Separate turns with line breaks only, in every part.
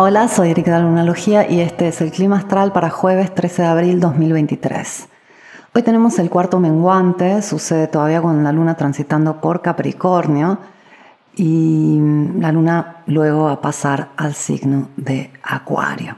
Hola, soy Erika de Lunalogía y este es el clima astral para jueves 13 de abril 2023. Hoy tenemos el cuarto menguante, sucede todavía con la luna transitando por Capricornio y la luna luego va a pasar al signo de Acuario.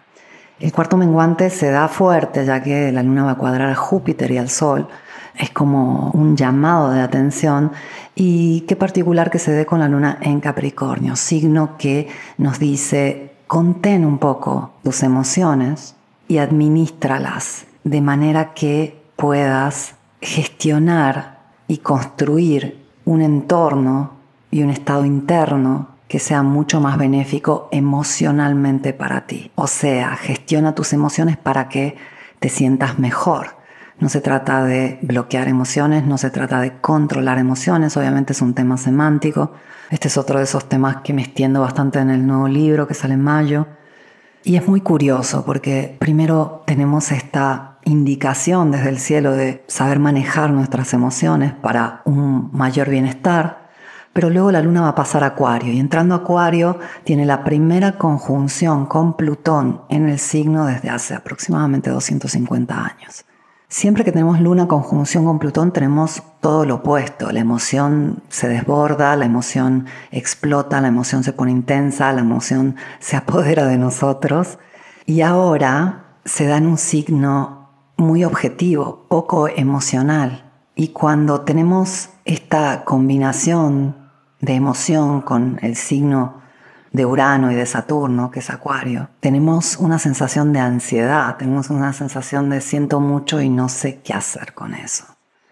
El cuarto menguante se da fuerte ya que la luna va a cuadrar a Júpiter y al Sol. Es como un llamado de atención y qué particular que se dé con la luna en Capricornio, signo que nos dice contén un poco tus emociones y administralas de manera que puedas gestionar y construir un entorno y un estado interno que sea mucho más benéfico emocionalmente para ti. O sea, gestiona tus emociones para que te sientas mejor. No se trata de bloquear emociones, no se trata de controlar emociones, obviamente es un tema semántico, este es otro de esos temas que me extiendo bastante en el nuevo libro que sale en mayo. Y es muy curioso porque primero tenemos esta indicación desde el cielo de saber manejar nuestras emociones para un mayor bienestar, pero luego la luna va a pasar a Acuario y entrando Acuario tiene la primera conjunción con Plutón en el signo desde hace aproximadamente 250 años. Siempre que tenemos luna conjunción con Plutón tenemos todo lo opuesto. La emoción se desborda, la emoción explota, la emoción se pone intensa, la emoción se apodera de nosotros. Y ahora se da en un signo muy objetivo, poco emocional. Y cuando tenemos esta combinación de emoción con el signo de Urano y de Saturno, que es Acuario, tenemos una sensación de ansiedad, tenemos una sensación de siento mucho y no sé qué hacer con eso.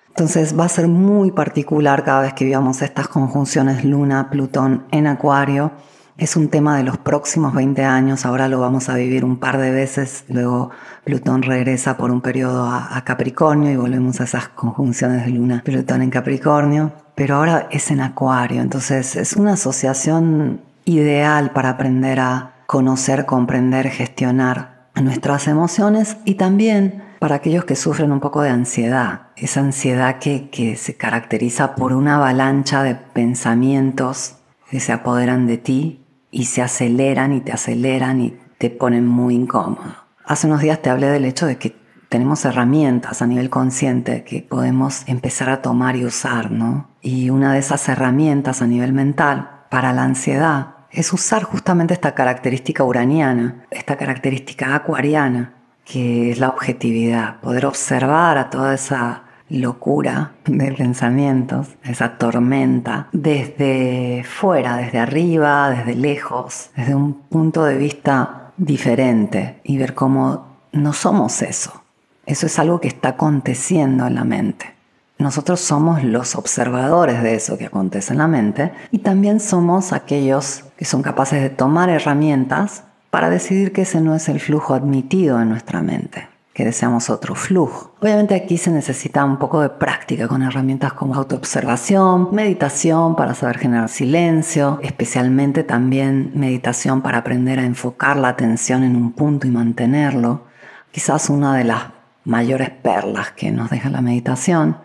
Entonces va a ser muy particular cada vez que vivamos estas conjunciones Luna-Plutón en Acuario. Es un tema de los próximos 20 años, ahora lo vamos a vivir un par de veces, luego Plutón regresa por un periodo a, Capricornio y volvemos a esas conjunciones de Luna-Plutón en Capricornio, pero ahora es en Acuario, entonces es una asociación ideal para aprender a conocer, comprender, gestionar nuestras emociones y también para aquellos que sufren un poco de ansiedad, esa ansiedad que, que se caracteriza por una avalancha de pensamientos que se apoderan de ti y se aceleran y te aceleran y te ponen muy incómodo. Hace unos días te hablé del hecho de que tenemos herramientas a nivel consciente que podemos empezar a tomar y usar, ¿no? Y una de esas herramientas a nivel mental para la ansiedad es usar justamente esta característica uraniana, esta característica acuariana, que es la objetividad, poder observar a toda esa locura de pensamientos, esa tormenta, desde fuera, desde arriba, desde lejos, desde un punto de vista diferente y ver cómo no somos eso. Eso es algo que está aconteciendo en la mente. Nosotros somos los observadores de eso que acontece en la mente y también somos aquellos que son capaces de tomar herramientas para decidir que ese no es el flujo admitido en nuestra mente, que deseamos otro flujo. Obviamente aquí se necesita un poco de práctica con herramientas como autoobservación, meditación para saber generar silencio, especialmente también meditación para aprender a enfocar la atención en un punto y mantenerlo. Quizás una de las mayores perlas que nos deja la meditación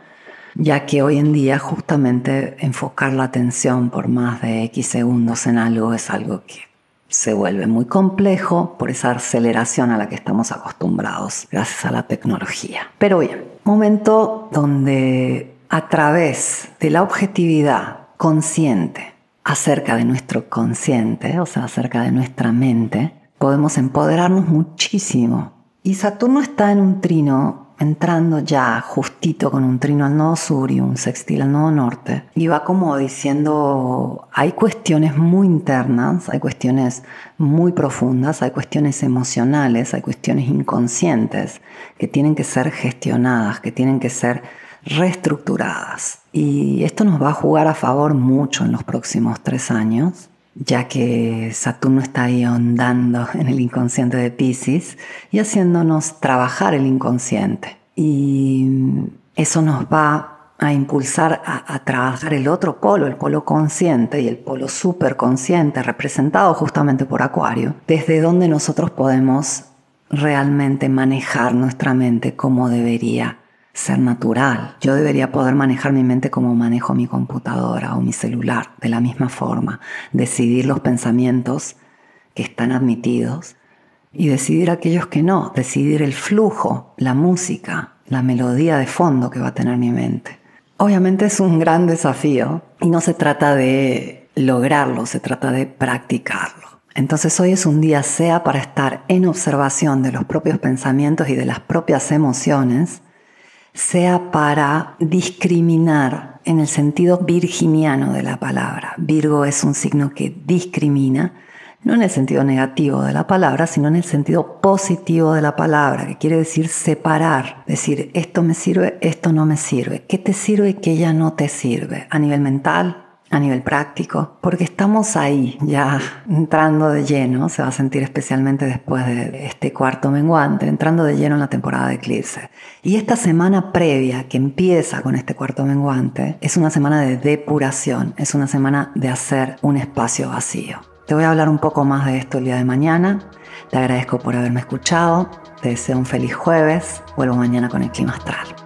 ya que hoy en día justamente enfocar la atención por más de X segundos en algo es algo que se vuelve muy complejo por esa aceleración a la que estamos acostumbrados gracias a la tecnología. Pero bien, momento donde a través de la objetividad consciente acerca de nuestro consciente, o sea, acerca de nuestra mente, podemos empoderarnos muchísimo. Y Saturno está en un trino entrando ya justito con un trino al nodo sur y un sextil al nodo norte, y va como diciendo, hay cuestiones muy internas, hay cuestiones muy profundas, hay cuestiones emocionales, hay cuestiones inconscientes que tienen que ser gestionadas, que tienen que ser reestructuradas. Y esto nos va a jugar a favor mucho en los próximos tres años ya que Saturno está ahí ahondando en el inconsciente de Pisces y haciéndonos trabajar el inconsciente. Y eso nos va a impulsar a, trabajar el otro polo, el polo consciente y el polo superconsciente, representado justamente por Acuario, desde donde nosotros podemos realmente manejar nuestra mente como debería ser natural. Yo debería poder manejar mi mente como manejo mi computadora o mi celular, de la misma forma, decidir los pensamientos que están admitidos y decidir aquellos que no, decidir el flujo, la música, la melodía de fondo que va a tener mi mente. Obviamente es un gran desafío y no se trata de lograrlo, se trata de practicarlo. Entonces hoy es un día sea para estar en observación de los propios pensamientos y de las propias emociones, sea para discriminar en el sentido virginiano de la palabra. Virgo es un signo que discrimina, no en el sentido negativo de la palabra, sino en el sentido positivo de la palabra, que quiere decir separar, decir esto me sirve, esto no me sirve, qué te sirve y qué ya no te sirve, a nivel mental, a nivel práctico, porque estamos ahí ya entrando de lleno, se va a sentir especialmente después de este cuarto menguante, entrando de lleno en la temporada de eclipse. Y esta semana previa que empieza con este cuarto menguante es una semana de depuración, es una semana de hacer un espacio vacío. Te voy a hablar un poco más de esto el día de mañana. Te agradezco por haberme escuchado. Te deseo un feliz jueves. Vuelvo mañana con el clima astral.